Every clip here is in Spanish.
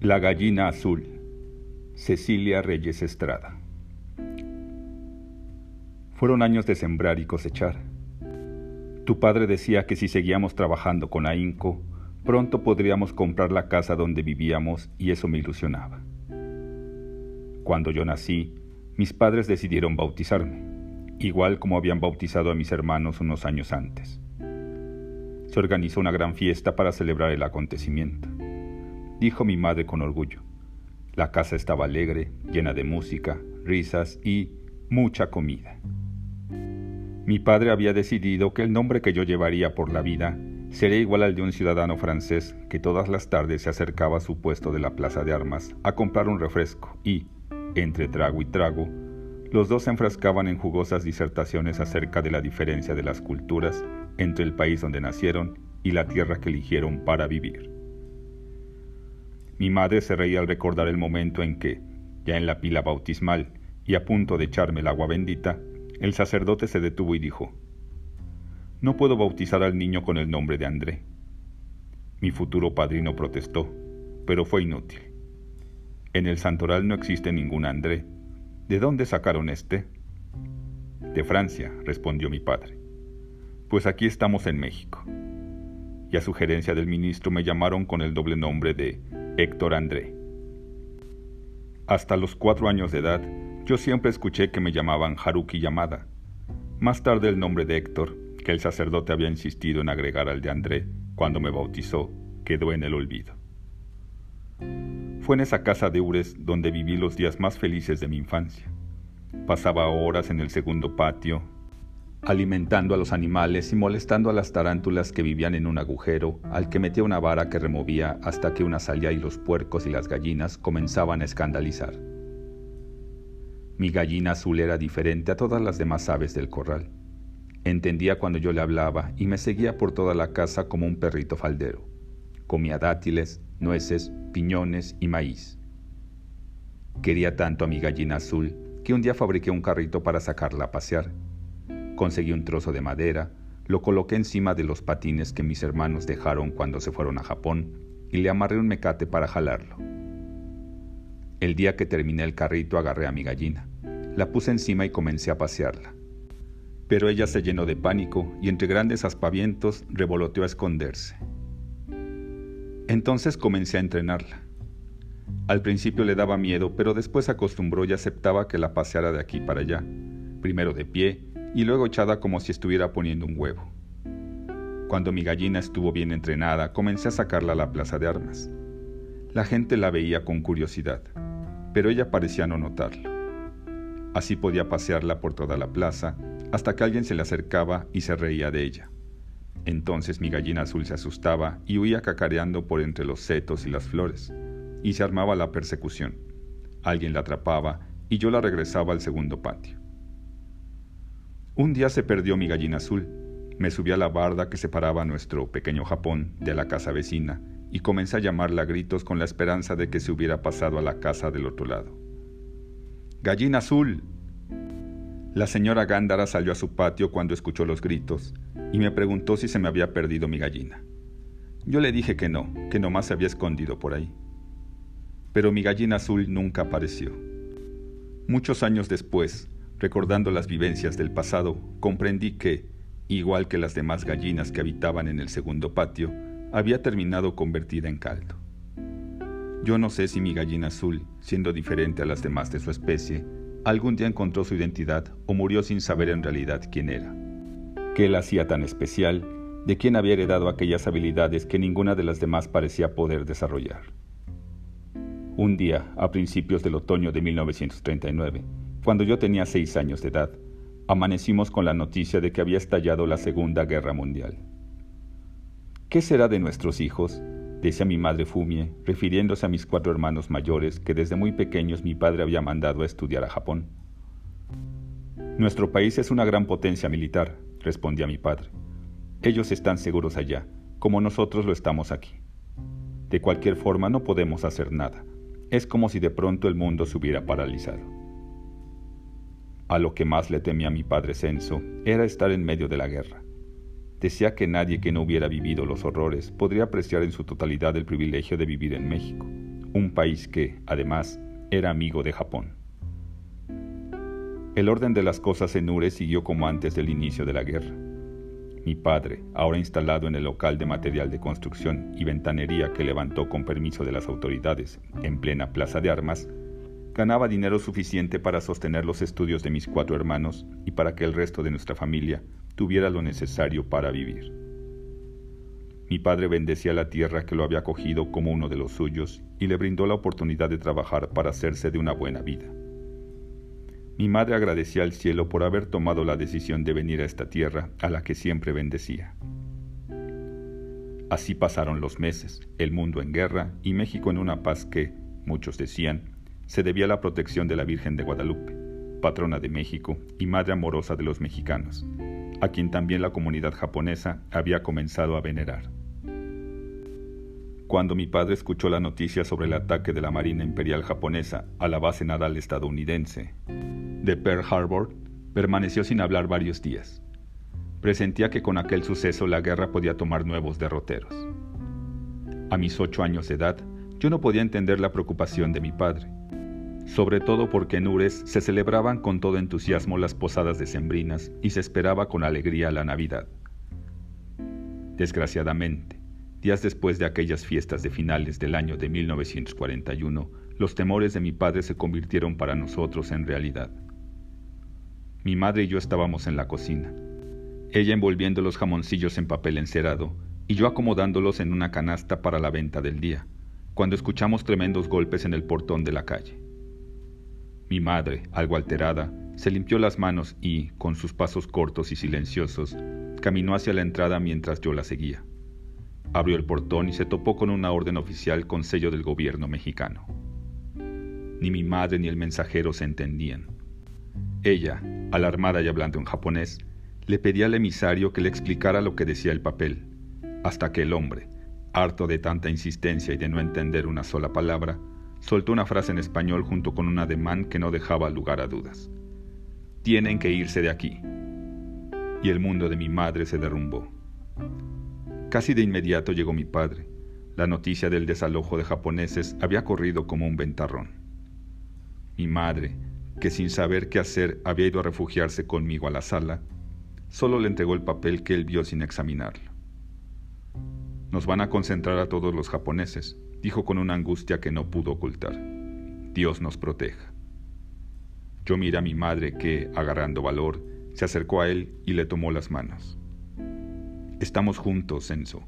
La gallina azul. Cecilia Reyes Estrada. Fueron años de sembrar y cosechar. Tu padre decía que si seguíamos trabajando con ahínco, pronto podríamos comprar la casa donde vivíamos y eso me ilusionaba. Cuando yo nací, mis padres decidieron bautizarme, igual como habían bautizado a mis hermanos unos años antes. Se organizó una gran fiesta para celebrar el acontecimiento dijo mi madre con orgullo. La casa estaba alegre, llena de música, risas y mucha comida. Mi padre había decidido que el nombre que yo llevaría por la vida sería igual al de un ciudadano francés que todas las tardes se acercaba a su puesto de la plaza de armas a comprar un refresco y, entre trago y trago, los dos se enfrascaban en jugosas disertaciones acerca de la diferencia de las culturas entre el país donde nacieron y la tierra que eligieron para vivir. Mi madre se reía al recordar el momento en que, ya en la pila bautismal y a punto de echarme el agua bendita, el sacerdote se detuvo y dijo, No puedo bautizar al niño con el nombre de André. Mi futuro padrino protestó, pero fue inútil. En el santoral no existe ningún André. ¿De dónde sacaron este? De Francia, respondió mi padre. Pues aquí estamos en México. Y a sugerencia del ministro me llamaron con el doble nombre de Héctor André. Hasta los cuatro años de edad, yo siempre escuché que me llamaban Haruki Yamada. Más tarde el nombre de Héctor, que el sacerdote había insistido en agregar al de André cuando me bautizó, quedó en el olvido. Fue en esa casa de Ures donde viví los días más felices de mi infancia. Pasaba horas en el segundo patio, alimentando a los animales y molestando a las tarántulas que vivían en un agujero, al que metía una vara que removía hasta que una salía y los puercos y las gallinas comenzaban a escandalizar. Mi gallina azul era diferente a todas las demás aves del corral. Entendía cuando yo le hablaba y me seguía por toda la casa como un perrito faldero. Comía dátiles, nueces, piñones y maíz. Quería tanto a mi gallina azul que un día fabriqué un carrito para sacarla a pasear Conseguí un trozo de madera, lo coloqué encima de los patines que mis hermanos dejaron cuando se fueron a Japón y le amarré un mecate para jalarlo. El día que terminé el carrito agarré a mi gallina, la puse encima y comencé a pasearla. Pero ella se llenó de pánico y entre grandes aspavientos revoloteó a esconderse. Entonces comencé a entrenarla. Al principio le daba miedo, pero después acostumbró y aceptaba que la paseara de aquí para allá, primero de pie y luego echada como si estuviera poniendo un huevo. Cuando mi gallina estuvo bien entrenada, comencé a sacarla a la plaza de armas. La gente la veía con curiosidad, pero ella parecía no notarlo. Así podía pasearla por toda la plaza hasta que alguien se le acercaba y se reía de ella. Entonces mi gallina azul se asustaba y huía cacareando por entre los setos y las flores, y se armaba la persecución. Alguien la atrapaba y yo la regresaba al segundo patio. Un día se perdió mi gallina azul. Me subí a la barda que separaba nuestro pequeño Japón de la casa vecina y comencé a llamarla a gritos con la esperanza de que se hubiera pasado a la casa del otro lado. ¡Gallina azul! La señora Gándara salió a su patio cuando escuchó los gritos y me preguntó si se me había perdido mi gallina. Yo le dije que no, que nomás se había escondido por ahí. Pero mi gallina azul nunca apareció. Muchos años después, Recordando las vivencias del pasado, comprendí que, igual que las demás gallinas que habitaban en el segundo patio, había terminado convertida en caldo. Yo no sé si mi gallina azul, siendo diferente a las demás de su especie, algún día encontró su identidad o murió sin saber en realidad quién era. ¿Qué la hacía tan especial? ¿De quién había heredado aquellas habilidades que ninguna de las demás parecía poder desarrollar? Un día, a principios del otoño de 1939, cuando yo tenía seis años de edad, amanecimos con la noticia de que había estallado la Segunda Guerra Mundial. ¿Qué será de nuestros hijos? decía mi madre Fumie, refiriéndose a mis cuatro hermanos mayores que desde muy pequeños mi padre había mandado a estudiar a Japón. Nuestro país es una gran potencia militar, respondía mi padre. Ellos están seguros allá, como nosotros lo estamos aquí. De cualquier forma no podemos hacer nada. Es como si de pronto el mundo se hubiera paralizado. A lo que más le temía mi padre Censo era estar en medio de la guerra. Decía que nadie que no hubiera vivido los horrores podría apreciar en su totalidad el privilegio de vivir en México, un país que, además, era amigo de Japón. El orden de las cosas en Ure siguió como antes del inicio de la guerra. Mi padre, ahora instalado en el local de material de construcción y ventanería que levantó con permiso de las autoridades en plena plaza de armas, ganaba dinero suficiente para sostener los estudios de mis cuatro hermanos y para que el resto de nuestra familia tuviera lo necesario para vivir. Mi padre bendecía la tierra que lo había acogido como uno de los suyos y le brindó la oportunidad de trabajar para hacerse de una buena vida. Mi madre agradecía al cielo por haber tomado la decisión de venir a esta tierra a la que siempre bendecía. Así pasaron los meses, el mundo en guerra y México en una paz que, muchos decían, se debía a la protección de la Virgen de Guadalupe, patrona de México y madre amorosa de los mexicanos, a quien también la comunidad japonesa había comenzado a venerar. Cuando mi padre escuchó la noticia sobre el ataque de la Marina Imperial japonesa a la base naval estadounidense de Pearl Harbor, permaneció sin hablar varios días. Presentía que con aquel suceso la guerra podía tomar nuevos derroteros. A mis ocho años de edad, yo no podía entender la preocupación de mi padre, sobre todo porque en Ures se celebraban con todo entusiasmo las posadas decembrinas y se esperaba con alegría la Navidad. Desgraciadamente, Días después de aquellas fiestas de finales del año de 1941, los temores de mi padre se convirtieron para nosotros en realidad. Mi madre y yo estábamos en la cocina, ella envolviendo los jamoncillos en papel encerado y yo acomodándolos en una canasta para la venta del día, cuando escuchamos tremendos golpes en el portón de la calle. Mi madre, algo alterada, se limpió las manos y, con sus pasos cortos y silenciosos, caminó hacia la entrada mientras yo la seguía. Abrió el portón y se topó con una orden oficial con sello del gobierno mexicano. Ni mi madre ni el mensajero se entendían. Ella, alarmada y hablando en japonés, le pedía al emisario que le explicara lo que decía el papel, hasta que el hombre, harto de tanta insistencia y de no entender una sola palabra, soltó una frase en español junto con un ademán que no dejaba lugar a dudas. Tienen que irse de aquí. Y el mundo de mi madre se derrumbó. Casi de inmediato llegó mi padre. La noticia del desalojo de japoneses había corrido como un ventarrón. Mi madre, que sin saber qué hacer había ido a refugiarse conmigo a la sala, solo le entregó el papel que él vio sin examinarlo. Nos van a concentrar a todos los japoneses, dijo con una angustia que no pudo ocultar. Dios nos proteja. Yo miré a mi madre que, agarrando valor, se acercó a él y le tomó las manos. Estamos juntos, Enzo,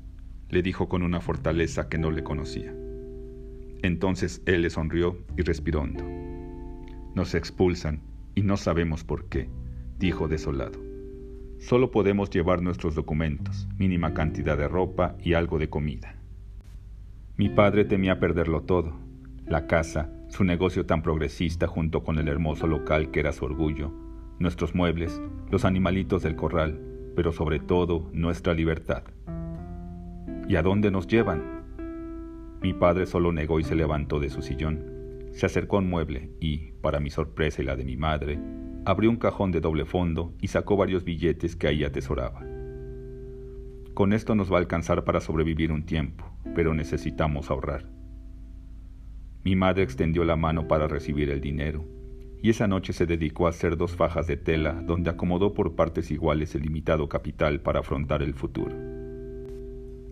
le dijo con una fortaleza que no le conocía. Entonces él le sonrió y respiró hondo. Nos expulsan y no sabemos por qué, dijo desolado. Solo podemos llevar nuestros documentos, mínima cantidad de ropa y algo de comida. Mi padre temía perderlo todo, la casa, su negocio tan progresista junto con el hermoso local que era su orgullo, nuestros muebles, los animalitos del corral, pero sobre todo nuestra libertad. ¿Y a dónde nos llevan? Mi padre solo negó y se levantó de su sillón. Se acercó a un mueble y, para mi sorpresa y la de mi madre, abrió un cajón de doble fondo y sacó varios billetes que ahí atesoraba. Con esto nos va a alcanzar para sobrevivir un tiempo, pero necesitamos ahorrar. Mi madre extendió la mano para recibir el dinero y esa noche se dedicó a hacer dos fajas de tela donde acomodó por partes iguales el limitado capital para afrontar el futuro.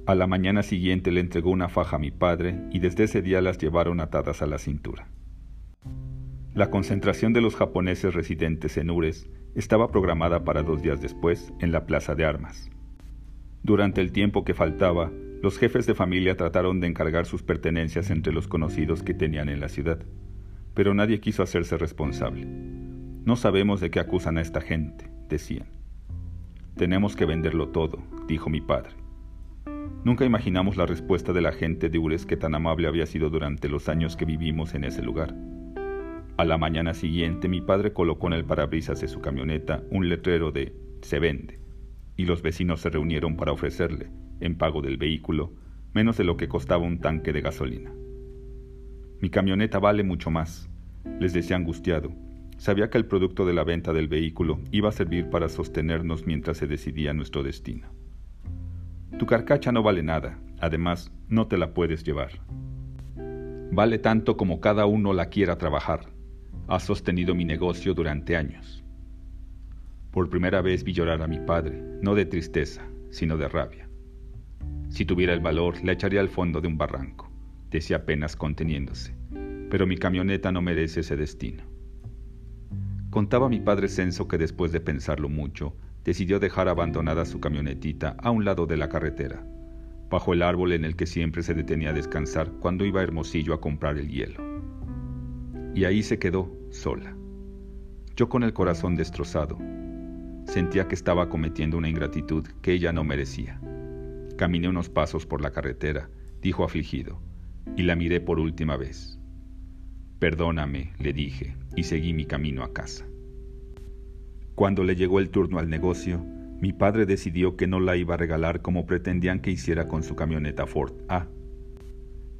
A la mañana siguiente le entregó una faja a mi padre y desde ese día las llevaron atadas a la cintura. La concentración de los japoneses residentes en Ures estaba programada para dos días después en la plaza de armas. Durante el tiempo que faltaba, los jefes de familia trataron de encargar sus pertenencias entre los conocidos que tenían en la ciudad pero nadie quiso hacerse responsable. No sabemos de qué acusan a esta gente, decían. Tenemos que venderlo todo, dijo mi padre. Nunca imaginamos la respuesta de la gente de Ures que tan amable había sido durante los años que vivimos en ese lugar. A la mañana siguiente mi padre colocó en el parabrisas de su camioneta un letrero de Se vende, y los vecinos se reunieron para ofrecerle, en pago del vehículo, menos de lo que costaba un tanque de gasolina. Mi camioneta vale mucho más, les decía angustiado. Sabía que el producto de la venta del vehículo iba a servir para sostenernos mientras se decidía nuestro destino. Tu carcacha no vale nada, además no te la puedes llevar. Vale tanto como cada uno la quiera trabajar. Ha sostenido mi negocio durante años. Por primera vez vi llorar a mi padre, no de tristeza, sino de rabia. Si tuviera el valor, la echaría al fondo de un barranco, decía apenas conteniéndose. Pero mi camioneta no merece ese destino. Contaba mi padre Censo que después de pensarlo mucho, decidió dejar abandonada su camionetita a un lado de la carretera, bajo el árbol en el que siempre se detenía a descansar cuando iba Hermosillo a comprar el hielo. Y ahí se quedó, sola. Yo con el corazón destrozado. Sentía que estaba cometiendo una ingratitud que ella no merecía. Caminé unos pasos por la carretera, dijo afligido, y la miré por última vez. Perdóname, le dije, y seguí mi camino a casa. Cuando le llegó el turno al negocio, mi padre decidió que no la iba a regalar como pretendían que hiciera con su camioneta Ford A.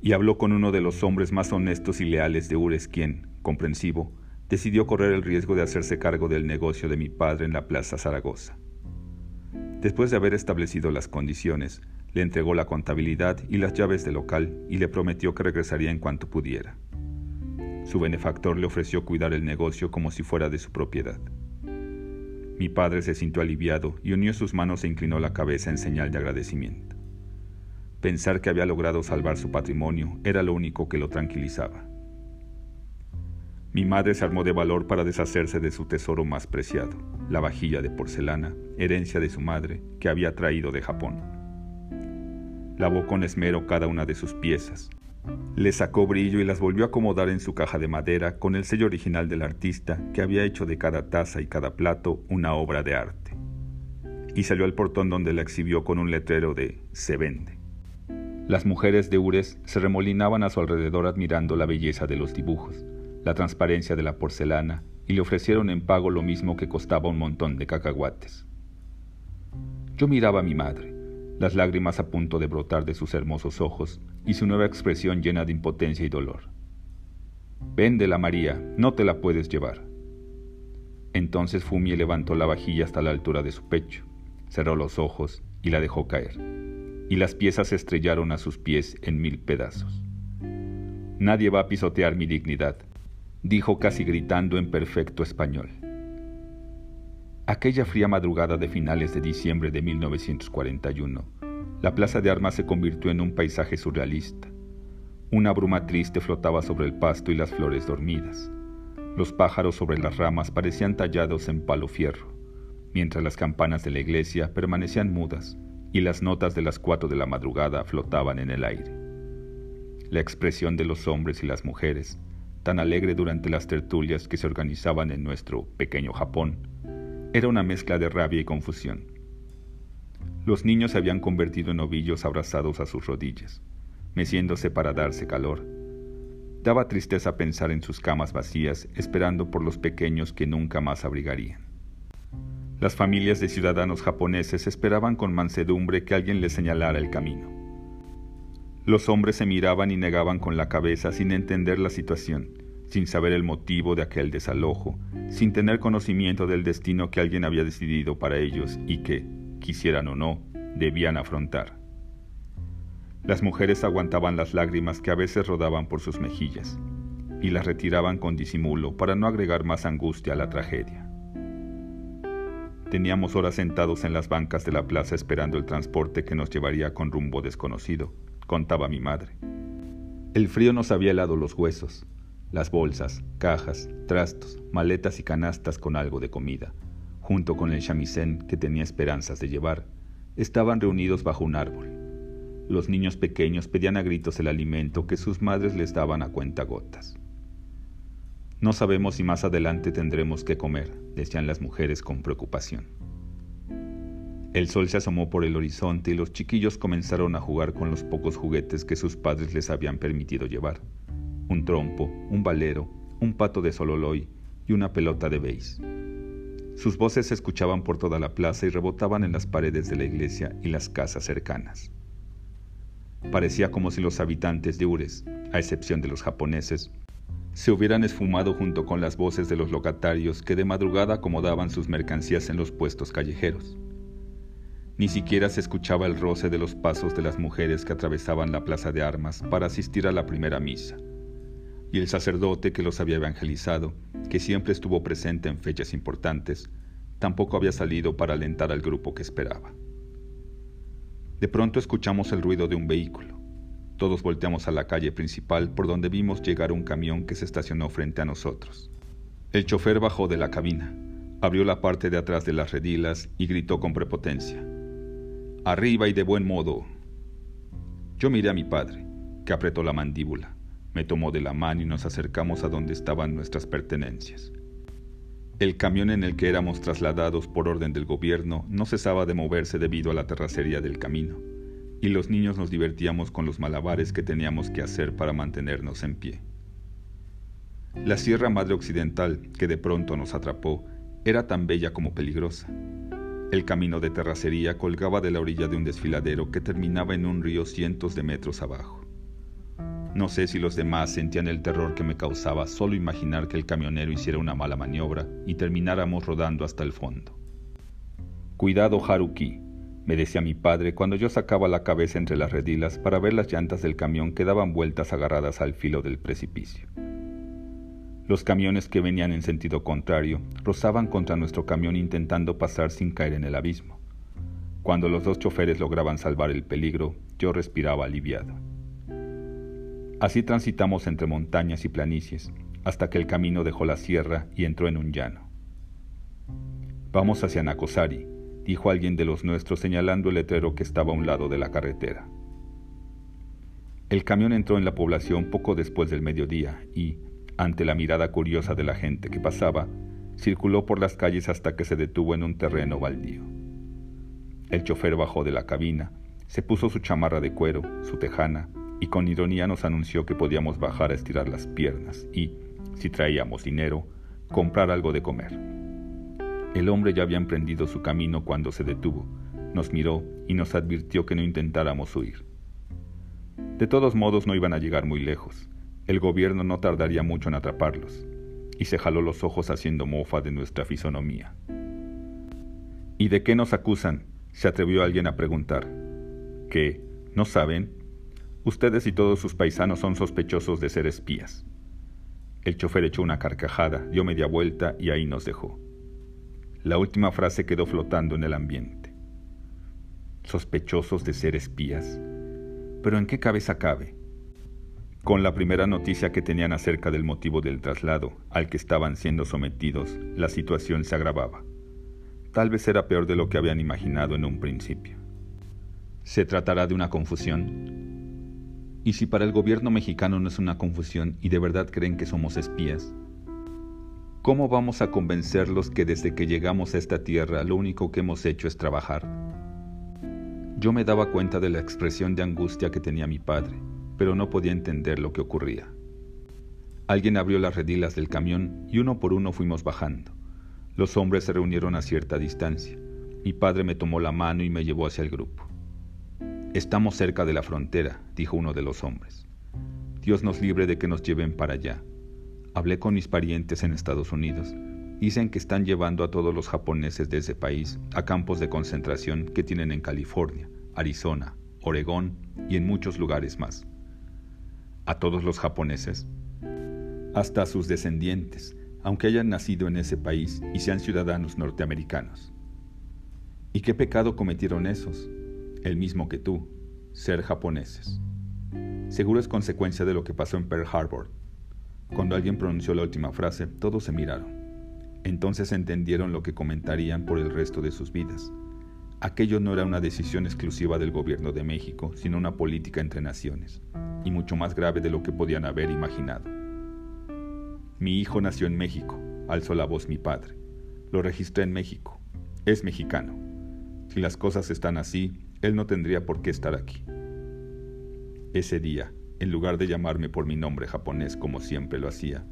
Y habló con uno de los hombres más honestos y leales de Ures, quien, comprensivo, decidió correr el riesgo de hacerse cargo del negocio de mi padre en la Plaza Zaragoza. Después de haber establecido las condiciones, le entregó la contabilidad y las llaves del local y le prometió que regresaría en cuanto pudiera. Su benefactor le ofreció cuidar el negocio como si fuera de su propiedad. Mi padre se sintió aliviado y unió sus manos e inclinó la cabeza en señal de agradecimiento. Pensar que había logrado salvar su patrimonio era lo único que lo tranquilizaba. Mi madre se armó de valor para deshacerse de su tesoro más preciado, la vajilla de porcelana, herencia de su madre, que había traído de Japón. Lavó con esmero cada una de sus piezas, le sacó brillo y las volvió a acomodar en su caja de madera con el sello original del artista que había hecho de cada taza y cada plato una obra de arte. Y salió al portón donde la exhibió con un letrero de Se vende. Las mujeres de Ures se remolinaban a su alrededor admirando la belleza de los dibujos, la transparencia de la porcelana y le ofrecieron en pago lo mismo que costaba un montón de cacahuates. Yo miraba a mi madre las lágrimas a punto de brotar de sus hermosos ojos y su nueva expresión llena de impotencia y dolor. Véndela, María, no te la puedes llevar. Entonces Fumie levantó la vajilla hasta la altura de su pecho, cerró los ojos y la dejó caer, y las piezas se estrellaron a sus pies en mil pedazos. Nadie va a pisotear mi dignidad, dijo casi gritando en perfecto español. Aquella fría madrugada de finales de diciembre de 1941, la Plaza de Armas se convirtió en un paisaje surrealista. Una bruma triste flotaba sobre el pasto y las flores dormidas. Los pájaros sobre las ramas parecían tallados en palo fierro, mientras las campanas de la iglesia permanecían mudas y las notas de las cuatro de la madrugada flotaban en el aire. La expresión de los hombres y las mujeres, tan alegre durante las tertulias que se organizaban en nuestro pequeño Japón, era una mezcla de rabia y confusión. Los niños se habían convertido en ovillos abrazados a sus rodillas, meciéndose para darse calor. Daba tristeza pensar en sus camas vacías, esperando por los pequeños que nunca más abrigarían. Las familias de ciudadanos japoneses esperaban con mansedumbre que alguien les señalara el camino. Los hombres se miraban y negaban con la cabeza sin entender la situación sin saber el motivo de aquel desalojo, sin tener conocimiento del destino que alguien había decidido para ellos y que, quisieran o no, debían afrontar. Las mujeres aguantaban las lágrimas que a veces rodaban por sus mejillas y las retiraban con disimulo para no agregar más angustia a la tragedia. Teníamos horas sentados en las bancas de la plaza esperando el transporte que nos llevaría con rumbo desconocido, contaba mi madre. El frío nos había helado los huesos, las bolsas, cajas, trastos, maletas y canastas con algo de comida, junto con el chamisén que tenía esperanzas de llevar, estaban reunidos bajo un árbol. Los niños pequeños pedían a gritos el alimento que sus madres les daban a cuenta gotas. No sabemos si más adelante tendremos que comer, decían las mujeres con preocupación. El sol se asomó por el horizonte y los chiquillos comenzaron a jugar con los pocos juguetes que sus padres les habían permitido llevar un trompo, un valero, un pato de sololoy y una pelota de beis. Sus voces se escuchaban por toda la plaza y rebotaban en las paredes de la iglesia y las casas cercanas. Parecía como si los habitantes de Ures, a excepción de los japoneses, se hubieran esfumado junto con las voces de los locatarios que de madrugada acomodaban sus mercancías en los puestos callejeros. Ni siquiera se escuchaba el roce de los pasos de las mujeres que atravesaban la plaza de armas para asistir a la primera misa y el sacerdote que los había evangelizado, que siempre estuvo presente en fechas importantes, tampoco había salido para alentar al grupo que esperaba. De pronto escuchamos el ruido de un vehículo. Todos volteamos a la calle principal por donde vimos llegar un camión que se estacionó frente a nosotros. El chofer bajó de la cabina, abrió la parte de atrás de las redilas y gritó con prepotencia. Arriba y de buen modo. Yo miré a mi padre, que apretó la mandíbula, me tomó de la mano y nos acercamos a donde estaban nuestras pertenencias. El camión en el que éramos trasladados por orden del gobierno no cesaba de moverse debido a la terracería del camino, y los niños nos divertíamos con los malabares que teníamos que hacer para mantenernos en pie. La Sierra Madre Occidental, que de pronto nos atrapó, era tan bella como peligrosa. El camino de terracería colgaba de la orilla de un desfiladero que terminaba en un río cientos de metros abajo. No sé si los demás sentían el terror que me causaba solo imaginar que el camionero hiciera una mala maniobra y termináramos rodando hasta el fondo. Cuidado, Haruki, me decía mi padre cuando yo sacaba la cabeza entre las redilas para ver las llantas del camión que daban vueltas agarradas al filo del precipicio. Los camiones que venían en sentido contrario rozaban contra nuestro camión intentando pasar sin caer en el abismo. Cuando los dos choferes lograban salvar el peligro, yo respiraba aliviado. Así transitamos entre montañas y planicies, hasta que el camino dejó la sierra y entró en un llano. Vamos hacia Nacosari, dijo alguien de los nuestros señalando el letrero que estaba a un lado de la carretera. El camión entró en la población poco después del mediodía y, ante la mirada curiosa de la gente que pasaba, circuló por las calles hasta que se detuvo en un terreno baldío. El chofer bajó de la cabina, se puso su chamarra de cuero, su tejana, y con ironía nos anunció que podíamos bajar a estirar las piernas y, si traíamos dinero, comprar algo de comer. El hombre ya había emprendido su camino cuando se detuvo, nos miró y nos advirtió que no intentáramos huir. De todos modos no iban a llegar muy lejos, el gobierno no tardaría mucho en atraparlos, y se jaló los ojos haciendo mofa de nuestra fisonomía. ¿Y de qué nos acusan? se atrevió alguien a preguntar. ¿Qué? ¿No saben? Ustedes y todos sus paisanos son sospechosos de ser espías. El chofer echó una carcajada, dio media vuelta y ahí nos dejó. La última frase quedó flotando en el ambiente. ¿Sospechosos de ser espías? ¿Pero en qué cabeza cabe? Con la primera noticia que tenían acerca del motivo del traslado al que estaban siendo sometidos, la situación se agravaba. Tal vez era peor de lo que habían imaginado en un principio. ¿Se tratará de una confusión? Y si para el gobierno mexicano no es una confusión y de verdad creen que somos espías, ¿cómo vamos a convencerlos que desde que llegamos a esta tierra lo único que hemos hecho es trabajar? Yo me daba cuenta de la expresión de angustia que tenía mi padre, pero no podía entender lo que ocurría. Alguien abrió las redilas del camión y uno por uno fuimos bajando. Los hombres se reunieron a cierta distancia. Mi padre me tomó la mano y me llevó hacia el grupo. Estamos cerca de la frontera, dijo uno de los hombres. Dios nos libre de que nos lleven para allá. Hablé con mis parientes en Estados Unidos. Dicen que están llevando a todos los japoneses de ese país a campos de concentración que tienen en California, Arizona, Oregón y en muchos lugares más. ¿A todos los japoneses? Hasta a sus descendientes, aunque hayan nacido en ese país y sean ciudadanos norteamericanos. ¿Y qué pecado cometieron esos? el mismo que tú, ser japoneses. Seguro es consecuencia de lo que pasó en Pearl Harbor. Cuando alguien pronunció la última frase, todos se miraron. Entonces entendieron lo que comentarían por el resto de sus vidas. Aquello no era una decisión exclusiva del gobierno de México, sino una política entre naciones, y mucho más grave de lo que podían haber imaginado. Mi hijo nació en México, alzó la voz mi padre. Lo registré en México. Es mexicano. Si las cosas están así, él no tendría por qué estar aquí. Ese día, en lugar de llamarme por mi nombre japonés como siempre lo hacía,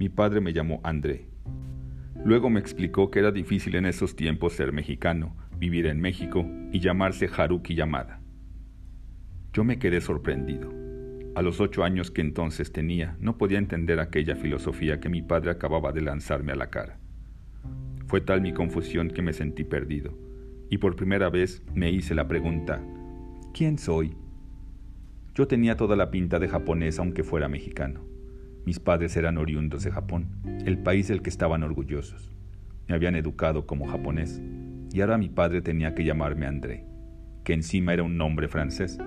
mi padre me llamó André. Luego me explicó que era difícil en esos tiempos ser mexicano, vivir en México y llamarse Haruki Yamada. Yo me quedé sorprendido. A los ocho años que entonces tenía, no podía entender aquella filosofía que mi padre acababa de lanzarme a la cara. Fue tal mi confusión que me sentí perdido y por primera vez me hice la pregunta, ¿quién soy? Yo tenía toda la pinta de japonés aunque fuera mexicano. Mis padres eran oriundos de Japón, el país del que estaban orgullosos. Me habían educado como japonés y ahora mi padre tenía que llamarme André, que encima era un nombre francés,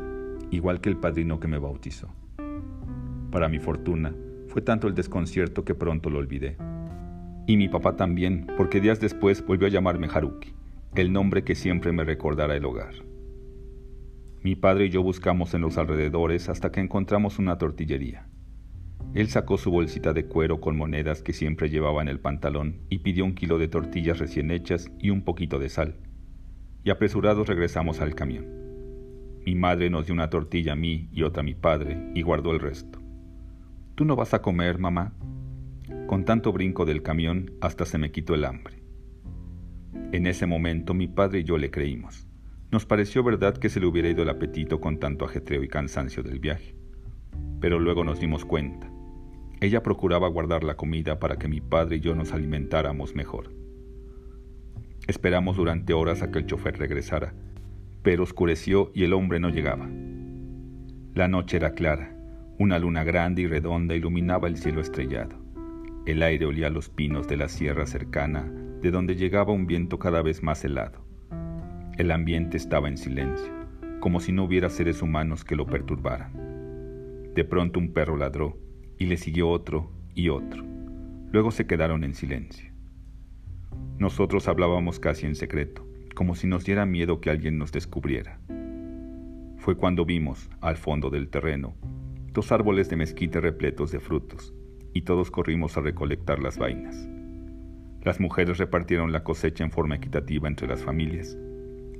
igual que el padrino que me bautizó. Para mi fortuna, fue tanto el desconcierto que pronto lo olvidé. Y mi papá también, porque días después volvió a llamarme Haruki, el nombre que siempre me recordará el hogar. Mi padre y yo buscamos en los alrededores hasta que encontramos una tortillería. Él sacó su bolsita de cuero con monedas que siempre llevaba en el pantalón y pidió un kilo de tortillas recién hechas y un poquito de sal. Y apresurados regresamos al camión. Mi madre nos dio una tortilla a mí y otra a mi padre y guardó el resto. ¿Tú no vas a comer, mamá? Con tanto brinco del camión hasta se me quitó el hambre. En ese momento mi padre y yo le creímos. Nos pareció verdad que se le hubiera ido el apetito con tanto ajetreo y cansancio del viaje. Pero luego nos dimos cuenta ella procuraba guardar la comida para que mi padre y yo nos alimentáramos mejor. Esperamos durante horas a que el chofer regresara, pero oscureció y el hombre no llegaba. La noche era clara, una luna grande y redonda iluminaba el cielo estrellado. El aire olía a los pinos de la sierra cercana, de donde llegaba un viento cada vez más helado. El ambiente estaba en silencio, como si no hubiera seres humanos que lo perturbaran. De pronto un perro ladró y le siguió otro y otro. Luego se quedaron en silencio. Nosotros hablábamos casi en secreto, como si nos diera miedo que alguien nos descubriera. Fue cuando vimos, al fondo del terreno, dos árboles de mezquite repletos de frutos, y todos corrimos a recolectar las vainas. Las mujeres repartieron la cosecha en forma equitativa entre las familias.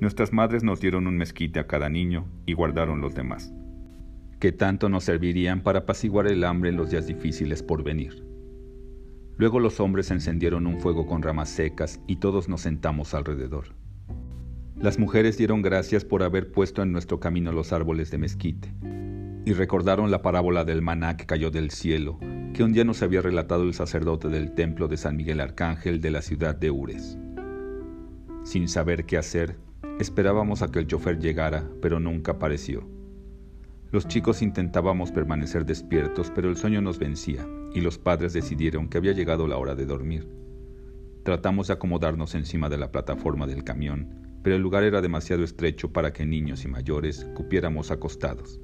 Nuestras madres nos dieron un mezquite a cada niño y guardaron los demás que tanto nos servirían para apaciguar el hambre en los días difíciles por venir. Luego los hombres encendieron un fuego con ramas secas y todos nos sentamos alrededor. Las mujeres dieron gracias por haber puesto en nuestro camino los árboles de mezquite y recordaron la parábola del maná que cayó del cielo, que un día nos había relatado el sacerdote del templo de San Miguel Arcángel de la ciudad de Ures. Sin saber qué hacer, esperábamos a que el chofer llegara, pero nunca apareció. Los chicos intentábamos permanecer despiertos, pero el sueño nos vencía y los padres decidieron que había llegado la hora de dormir. Tratamos de acomodarnos encima de la plataforma del camión, pero el lugar era demasiado estrecho para que niños y mayores cupiéramos acostados.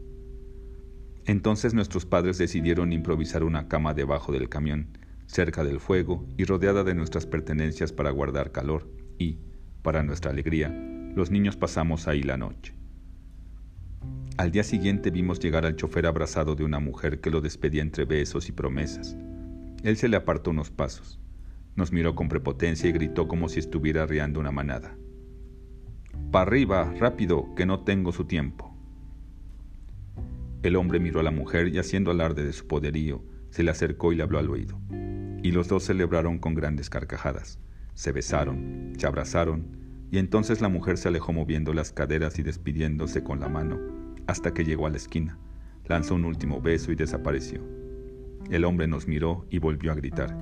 Entonces nuestros padres decidieron improvisar una cama debajo del camión, cerca del fuego y rodeada de nuestras pertenencias para guardar calor, y, para nuestra alegría, los niños pasamos ahí la noche. Al día siguiente vimos llegar al chofer abrazado de una mujer que lo despedía entre besos y promesas. Él se le apartó unos pasos, nos miró con prepotencia y gritó como si estuviera arriando una manada. ¡Pa arriba, rápido, que no tengo su tiempo! El hombre miró a la mujer y haciendo alarde de su poderío, se le acercó y le habló al oído. Y los dos celebraron con grandes carcajadas. Se besaron, se abrazaron, y entonces la mujer se alejó moviendo las caderas y despidiéndose con la mano hasta que llegó a la esquina. Lanzó un último beso y desapareció. El hombre nos miró y volvió a gritar.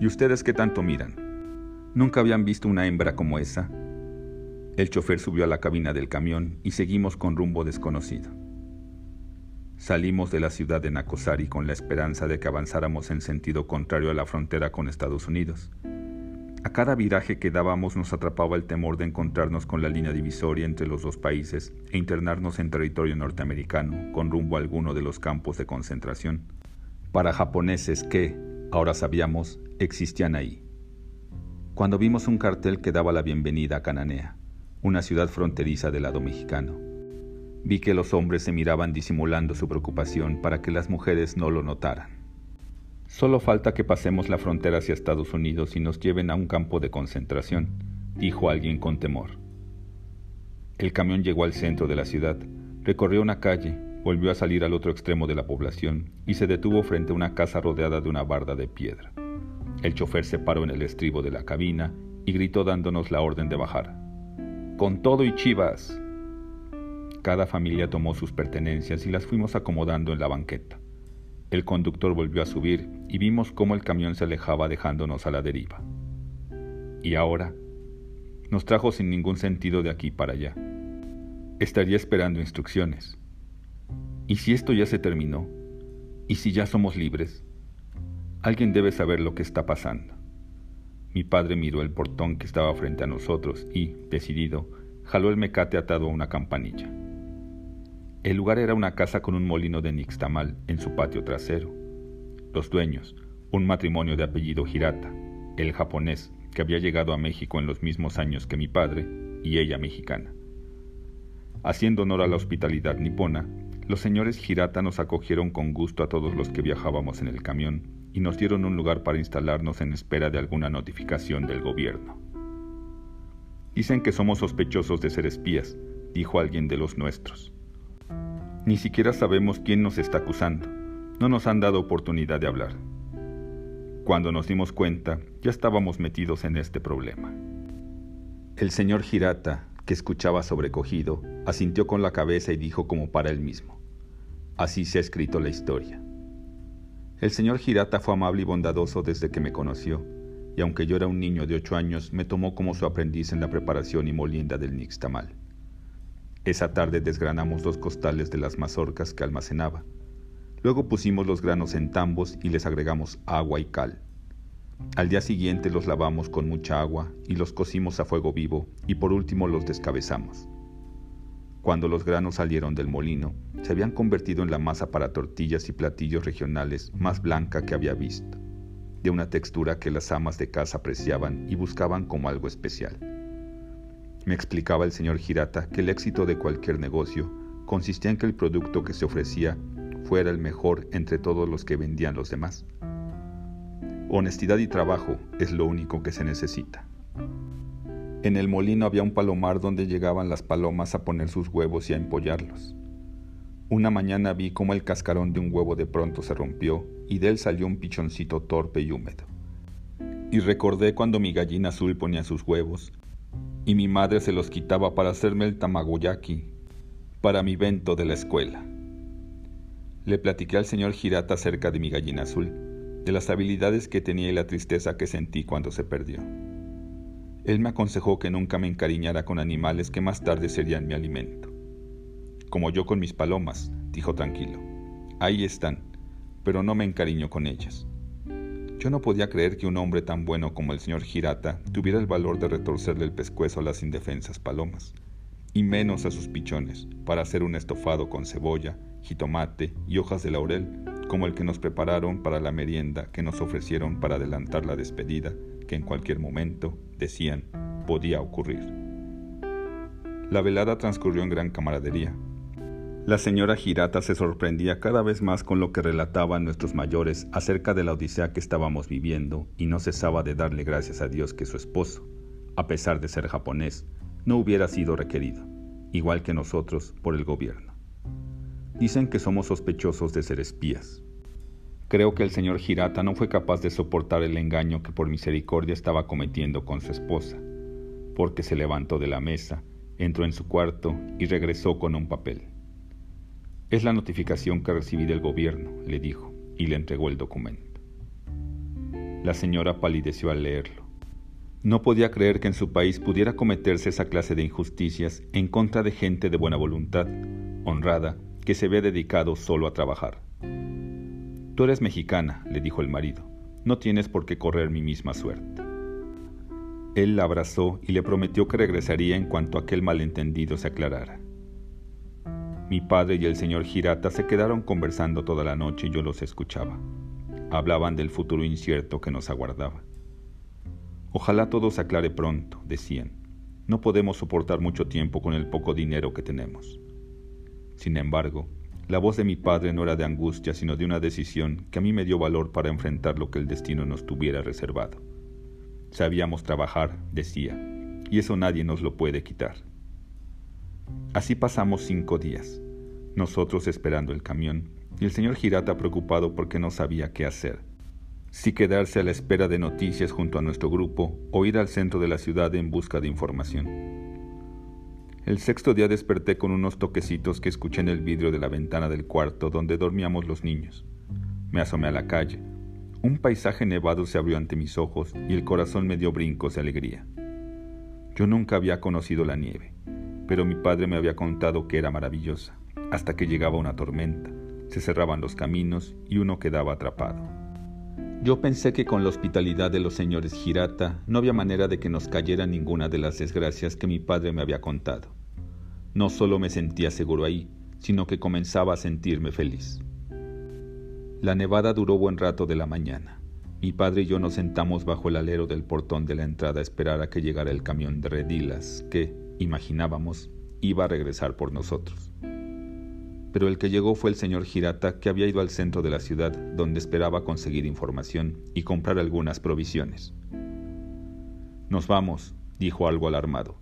¿Y ustedes qué tanto miran? ¿Nunca habían visto una hembra como esa? El chofer subió a la cabina del camión y seguimos con rumbo desconocido. Salimos de la ciudad de Nakosari con la esperanza de que avanzáramos en sentido contrario a la frontera con Estados Unidos. A cada viraje que dábamos nos atrapaba el temor de encontrarnos con la línea divisoria entre los dos países e internarnos en territorio norteamericano con rumbo a alguno de los campos de concentración. Para japoneses que, ahora sabíamos, existían ahí. Cuando vimos un cartel que daba la bienvenida a Cananea, una ciudad fronteriza del lado mexicano, vi que los hombres se miraban disimulando su preocupación para que las mujeres no lo notaran. Solo falta que pasemos la frontera hacia Estados Unidos y nos lleven a un campo de concentración, dijo alguien con temor. El camión llegó al centro de la ciudad, recorrió una calle, volvió a salir al otro extremo de la población y se detuvo frente a una casa rodeada de una barda de piedra. El chofer se paró en el estribo de la cabina y gritó dándonos la orden de bajar. Con todo y chivas. Cada familia tomó sus pertenencias y las fuimos acomodando en la banqueta. El conductor volvió a subir y vimos cómo el camión se alejaba dejándonos a la deriva. Y ahora nos trajo sin ningún sentido de aquí para allá. Estaría esperando instrucciones. ¿Y si esto ya se terminó? ¿Y si ya somos libres? Alguien debe saber lo que está pasando. Mi padre miró el portón que estaba frente a nosotros y, decidido, jaló el mecate atado a una campanilla. El lugar era una casa con un molino de nixtamal en su patio trasero. Los dueños, un matrimonio de apellido Hirata, el japonés que había llegado a México en los mismos años que mi padre, y ella mexicana. Haciendo honor a la hospitalidad nipona, los señores Hirata nos acogieron con gusto a todos los que viajábamos en el camión y nos dieron un lugar para instalarnos en espera de alguna notificación del gobierno. Dicen que somos sospechosos de ser espías, dijo alguien de los nuestros. Ni siquiera sabemos quién nos está acusando. No nos han dado oportunidad de hablar. Cuando nos dimos cuenta, ya estábamos metidos en este problema. El señor Girata, que escuchaba sobrecogido, asintió con la cabeza y dijo como para él mismo. Así se ha escrito la historia. El señor Girata fue amable y bondadoso desde que me conoció, y aunque yo era un niño de ocho años, me tomó como su aprendiz en la preparación y molienda del nixtamal. Esa tarde desgranamos dos costales de las mazorcas que almacenaba. Luego pusimos los granos en tambos y les agregamos agua y cal. Al día siguiente los lavamos con mucha agua y los cocimos a fuego vivo y por último los descabezamos. Cuando los granos salieron del molino, se habían convertido en la masa para tortillas y platillos regionales más blanca que había visto, de una textura que las amas de casa apreciaban y buscaban como algo especial. Me explicaba el señor Girata que el éxito de cualquier negocio consistía en que el producto que se ofrecía fuera el mejor entre todos los que vendían los demás. Honestidad y trabajo es lo único que se necesita. En el molino había un palomar donde llegaban las palomas a poner sus huevos y a empollarlos. Una mañana vi cómo el cascarón de un huevo de pronto se rompió y de él salió un pichoncito torpe y húmedo. Y recordé cuando mi gallina azul ponía sus huevos y mi madre se los quitaba para hacerme el tamagoyaki para mi vento de la escuela. Le platiqué al señor Girata acerca de mi gallina azul, de las habilidades que tenía y la tristeza que sentí cuando se perdió. Él me aconsejó que nunca me encariñara con animales que más tarde serían mi alimento. Como yo con mis palomas, dijo tranquilo. Ahí están, pero no me encariño con ellas. Yo no podía creer que un hombre tan bueno como el señor Girata tuviera el valor de retorcerle el pescuezo a las indefensas palomas, y menos a sus pichones, para hacer un estofado con cebolla, jitomate y hojas de laurel, como el que nos prepararon para la merienda que nos ofrecieron para adelantar la despedida que en cualquier momento, decían, podía ocurrir. La velada transcurrió en gran camaradería. La señora Girata se sorprendía cada vez más con lo que relataban nuestros mayores acerca de la odisea que estábamos viviendo y no cesaba de darle gracias a Dios que su esposo, a pesar de ser japonés, no hubiera sido requerido, igual que nosotros, por el gobierno. Dicen que somos sospechosos de ser espías, Creo que el señor Girata no fue capaz de soportar el engaño que por misericordia estaba cometiendo con su esposa, porque se levantó de la mesa, entró en su cuarto y regresó con un papel. Es la notificación que recibí del gobierno, le dijo, y le entregó el documento. La señora palideció al leerlo. No podía creer que en su país pudiera cometerse esa clase de injusticias en contra de gente de buena voluntad, honrada, que se ve dedicado solo a trabajar. Tú eres mexicana, le dijo el marido, no tienes por qué correr mi misma suerte. Él la abrazó y le prometió que regresaría en cuanto aquel malentendido se aclarara. Mi padre y el señor Girata se quedaron conversando toda la noche y yo los escuchaba. Hablaban del futuro incierto que nos aguardaba. Ojalá todo se aclare pronto, decían. No podemos soportar mucho tiempo con el poco dinero que tenemos. Sin embargo, la voz de mi padre no era de angustia, sino de una decisión que a mí me dio valor para enfrentar lo que el destino nos tuviera reservado. Sabíamos trabajar, decía, y eso nadie nos lo puede quitar. Así pasamos cinco días, nosotros esperando el camión, y el señor Girata preocupado porque no sabía qué hacer. Si quedarse a la espera de noticias junto a nuestro grupo o ir al centro de la ciudad en busca de información. El sexto día desperté con unos toquecitos que escuché en el vidrio de la ventana del cuarto donde dormíamos los niños. Me asomé a la calle. Un paisaje nevado se abrió ante mis ojos y el corazón me dio brincos de alegría. Yo nunca había conocido la nieve, pero mi padre me había contado que era maravillosa, hasta que llegaba una tormenta, se cerraban los caminos y uno quedaba atrapado. Yo pensé que con la hospitalidad de los señores Girata no había manera de que nos cayera ninguna de las desgracias que mi padre me había contado. No solo me sentía seguro ahí, sino que comenzaba a sentirme feliz. La nevada duró buen rato de la mañana. Mi padre y yo nos sentamos bajo el alero del portón de la entrada a esperar a que llegara el camión de redilas que, imaginábamos, iba a regresar por nosotros pero el que llegó fue el señor Girata, que había ido al centro de la ciudad, donde esperaba conseguir información y comprar algunas provisiones. Nos vamos, dijo algo alarmado.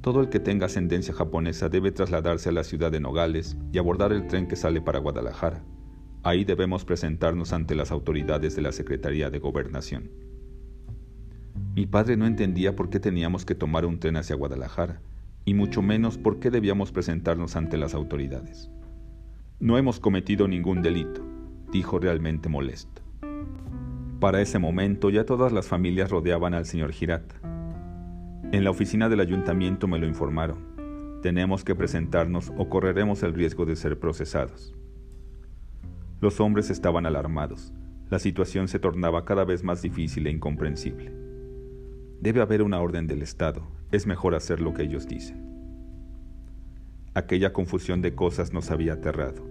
Todo el que tenga ascendencia japonesa debe trasladarse a la ciudad de Nogales y abordar el tren que sale para Guadalajara. Ahí debemos presentarnos ante las autoridades de la Secretaría de Gobernación. Mi padre no entendía por qué teníamos que tomar un tren hacia Guadalajara, y mucho menos por qué debíamos presentarnos ante las autoridades. No hemos cometido ningún delito, dijo realmente molesto. Para ese momento ya todas las familias rodeaban al señor Girata. En la oficina del ayuntamiento me lo informaron. Tenemos que presentarnos o correremos el riesgo de ser procesados. Los hombres estaban alarmados. La situación se tornaba cada vez más difícil e incomprensible. Debe haber una orden del Estado. Es mejor hacer lo que ellos dicen. Aquella confusión de cosas nos había aterrado.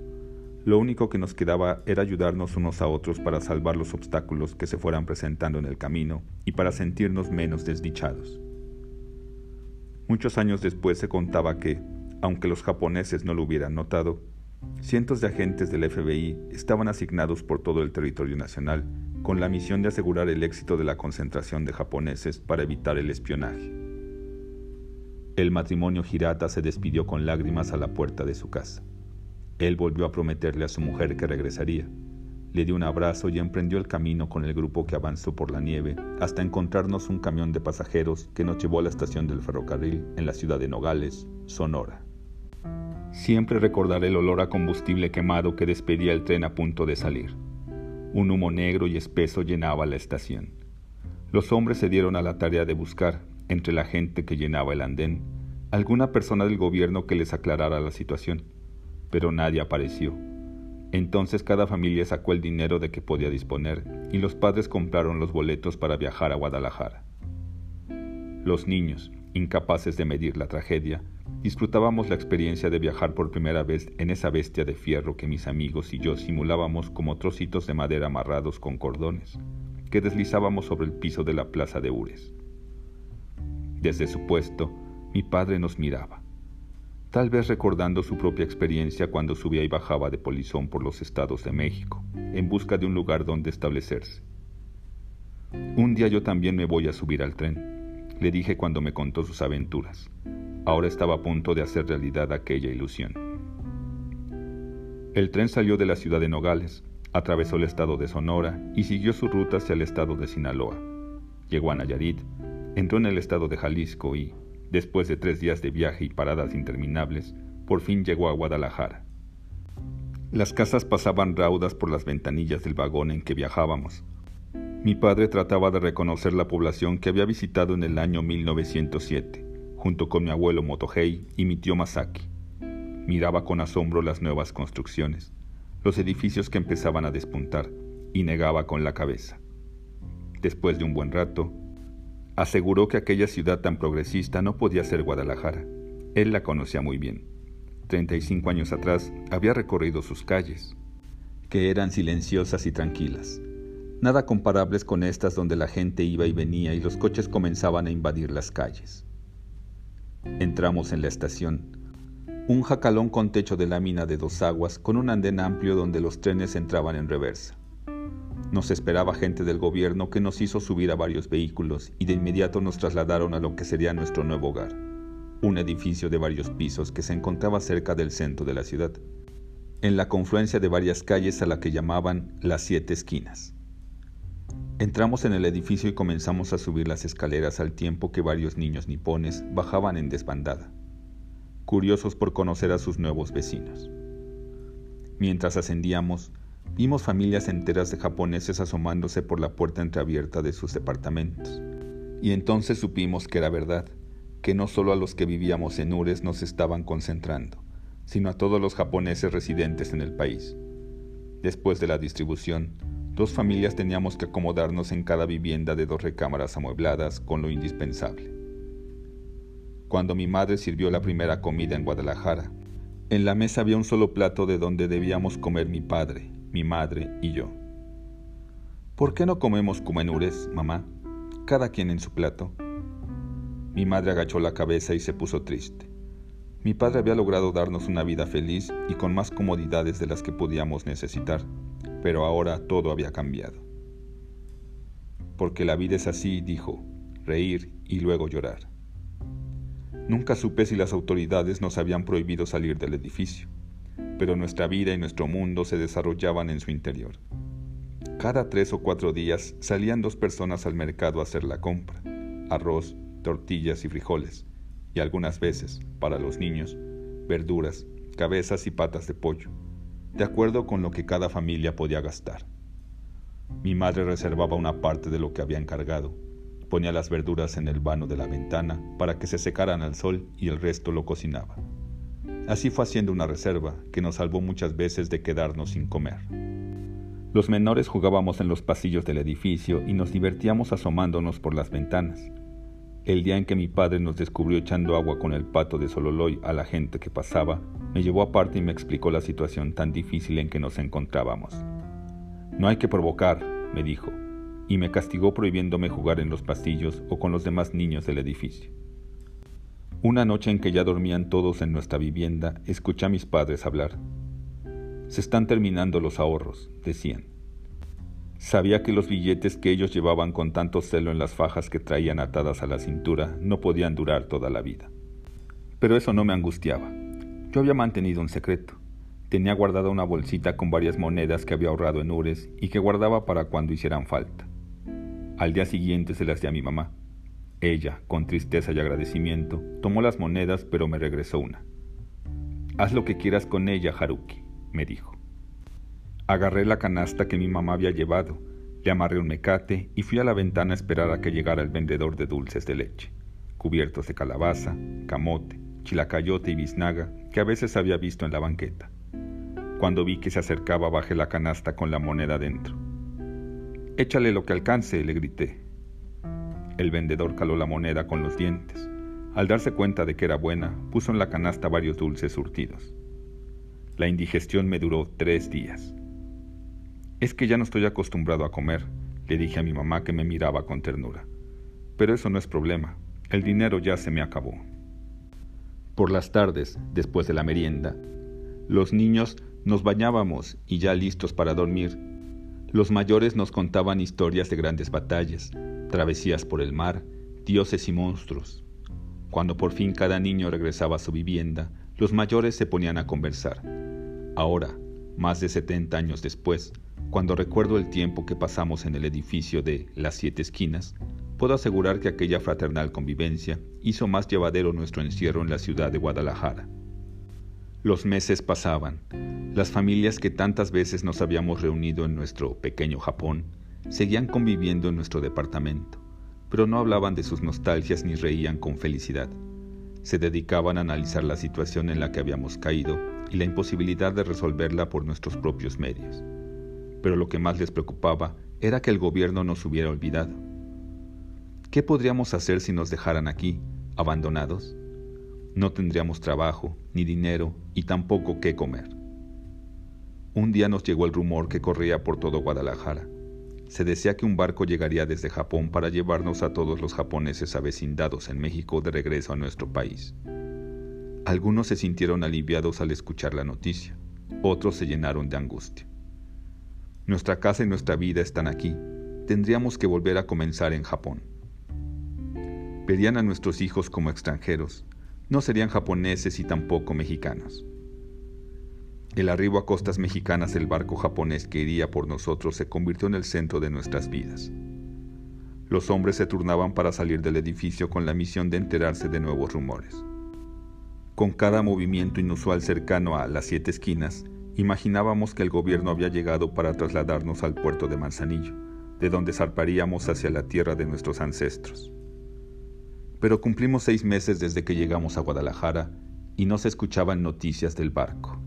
Lo único que nos quedaba era ayudarnos unos a otros para salvar los obstáculos que se fueran presentando en el camino y para sentirnos menos desdichados. Muchos años después se contaba que, aunque los japoneses no lo hubieran notado, cientos de agentes del FBI estaban asignados por todo el territorio nacional con la misión de asegurar el éxito de la concentración de japoneses para evitar el espionaje. El matrimonio Girata se despidió con lágrimas a la puerta de su casa. Él volvió a prometerle a su mujer que regresaría. Le dio un abrazo y emprendió el camino con el grupo que avanzó por la nieve hasta encontrarnos un camión de pasajeros que nos llevó a la estación del ferrocarril en la ciudad de Nogales, Sonora. Siempre recordaré el olor a combustible quemado que despedía el tren a punto de salir. Un humo negro y espeso llenaba la estación. Los hombres se dieron a la tarea de buscar, entre la gente que llenaba el andén, alguna persona del gobierno que les aclarara la situación, pero nadie apareció. Entonces cada familia sacó el dinero de que podía disponer y los padres compraron los boletos para viajar a Guadalajara. Los niños, incapaces de medir la tragedia, disfrutábamos la experiencia de viajar por primera vez en esa bestia de fierro que mis amigos y yo simulábamos como trocitos de madera amarrados con cordones, que deslizábamos sobre el piso de la plaza de Ures. Desde su puesto, mi padre nos miraba, tal vez recordando su propia experiencia cuando subía y bajaba de polizón por los estados de México, en busca de un lugar donde establecerse. Un día yo también me voy a subir al tren, le dije cuando me contó sus aventuras. Ahora estaba a punto de hacer realidad aquella ilusión. El tren salió de la ciudad de Nogales, atravesó el estado de Sonora y siguió su ruta hacia el estado de Sinaloa. Llegó a Nayarit, Entró en el estado de Jalisco y, después de tres días de viaje y paradas interminables, por fin llegó a Guadalajara. Las casas pasaban raudas por las ventanillas del vagón en que viajábamos. Mi padre trataba de reconocer la población que había visitado en el año 1907, junto con mi abuelo Motohei y mi tío Masaki. Miraba con asombro las nuevas construcciones, los edificios que empezaban a despuntar, y negaba con la cabeza. Después de un buen rato, Aseguró que aquella ciudad tan progresista no podía ser Guadalajara. Él la conocía muy bien. 35 años atrás había recorrido sus calles, que eran silenciosas y tranquilas, nada comparables con estas donde la gente iba y venía y los coches comenzaban a invadir las calles. Entramos en la estación, un jacalón con techo de lámina de dos aguas con un andén amplio donde los trenes entraban en reversa. Nos esperaba gente del gobierno que nos hizo subir a varios vehículos y de inmediato nos trasladaron a lo que sería nuestro nuevo hogar, un edificio de varios pisos que se encontraba cerca del centro de la ciudad, en la confluencia de varias calles a la que llamaban las siete esquinas. Entramos en el edificio y comenzamos a subir las escaleras al tiempo que varios niños nipones bajaban en desbandada, curiosos por conocer a sus nuevos vecinos. Mientras ascendíamos, Vimos familias enteras de japoneses asomándose por la puerta entreabierta de sus departamentos. Y entonces supimos que era verdad, que no solo a los que vivíamos en Ures nos estaban concentrando, sino a todos los japoneses residentes en el país, después de la distribución, dos familias teníamos que acomodarnos en cada vivienda de dos recámaras amuebladas con lo indispensable. Cuando mi madre sirvió la primera comida en Guadalajara, en la mesa había un solo plato de donde debíamos comer mi padre, mi madre y yo. ¿Por qué no comemos cumenures, mamá? Cada quien en su plato. Mi madre agachó la cabeza y se puso triste. Mi padre había logrado darnos una vida feliz y con más comodidades de las que podíamos necesitar, pero ahora todo había cambiado. Porque la vida es así, dijo, reír y luego llorar. Nunca supe si las autoridades nos habían prohibido salir del edificio, pero nuestra vida y nuestro mundo se desarrollaban en su interior. Cada tres o cuatro días salían dos personas al mercado a hacer la compra, arroz, tortillas y frijoles, y algunas veces, para los niños, verduras, cabezas y patas de pollo, de acuerdo con lo que cada familia podía gastar. Mi madre reservaba una parte de lo que había encargado, Ponía las verduras en el vano de la ventana para que se secaran al sol y el resto lo cocinaba. Así fue haciendo una reserva que nos salvó muchas veces de quedarnos sin comer. Los menores jugábamos en los pasillos del edificio y nos divertíamos asomándonos por las ventanas. El día en que mi padre nos descubrió echando agua con el pato de Sololoy a la gente que pasaba, me llevó aparte y me explicó la situación tan difícil en que nos encontrábamos. No hay que provocar, me dijo y me castigó prohibiéndome jugar en los pasillos o con los demás niños del edificio. Una noche en que ya dormían todos en nuestra vivienda, escuché a mis padres hablar. Se están terminando los ahorros, decían. Sabía que los billetes que ellos llevaban con tanto celo en las fajas que traían atadas a la cintura no podían durar toda la vida. Pero eso no me angustiaba. Yo había mantenido un secreto. Tenía guardada una bolsita con varias monedas que había ahorrado en Ures y que guardaba para cuando hicieran falta. Al día siguiente se las di a mi mamá. Ella, con tristeza y agradecimiento, tomó las monedas pero me regresó una. Haz lo que quieras con ella, Haruki, me dijo. Agarré la canasta que mi mamá había llevado, le amarré un mecate y fui a la ventana a esperar a que llegara el vendedor de dulces de leche, cubiertos de calabaza, camote, chilacayote y biznaga que a veces había visto en la banqueta. Cuando vi que se acercaba bajé la canasta con la moneda dentro. Échale lo que alcance, le grité. El vendedor caló la moneda con los dientes. Al darse cuenta de que era buena, puso en la canasta varios dulces surtidos. La indigestión me duró tres días. Es que ya no estoy acostumbrado a comer, le dije a mi mamá que me miraba con ternura. Pero eso no es problema, el dinero ya se me acabó. Por las tardes, después de la merienda, los niños nos bañábamos y ya listos para dormir, los mayores nos contaban historias de grandes batallas, travesías por el mar, dioses y monstruos. Cuando por fin cada niño regresaba a su vivienda, los mayores se ponían a conversar. Ahora, más de 70 años después, cuando recuerdo el tiempo que pasamos en el edificio de Las Siete Esquinas, puedo asegurar que aquella fraternal convivencia hizo más llevadero nuestro encierro en la ciudad de Guadalajara. Los meses pasaban. Las familias que tantas veces nos habíamos reunido en nuestro pequeño Japón seguían conviviendo en nuestro departamento, pero no hablaban de sus nostalgias ni reían con felicidad. Se dedicaban a analizar la situación en la que habíamos caído y la imposibilidad de resolverla por nuestros propios medios. Pero lo que más les preocupaba era que el gobierno nos hubiera olvidado. ¿Qué podríamos hacer si nos dejaran aquí, abandonados? No tendríamos trabajo, ni dinero y tampoco qué comer. Un día nos llegó el rumor que corría por todo Guadalajara. Se decía que un barco llegaría desde Japón para llevarnos a todos los japoneses avecindados en México de regreso a nuestro país. Algunos se sintieron aliviados al escuchar la noticia, otros se llenaron de angustia. Nuestra casa y nuestra vida están aquí, tendríamos que volver a comenzar en Japón. Pedían a nuestros hijos como extranjeros, no serían japoneses y tampoco mexicanos. El arribo a costas mexicanas del barco japonés que iría por nosotros se convirtió en el centro de nuestras vidas. Los hombres se turnaban para salir del edificio con la misión de enterarse de nuevos rumores. Con cada movimiento inusual cercano a las siete esquinas, imaginábamos que el gobierno había llegado para trasladarnos al puerto de Manzanillo, de donde zarparíamos hacia la tierra de nuestros ancestros pero cumplimos seis meses desde que llegamos a Guadalajara y no se escuchaban noticias del barco.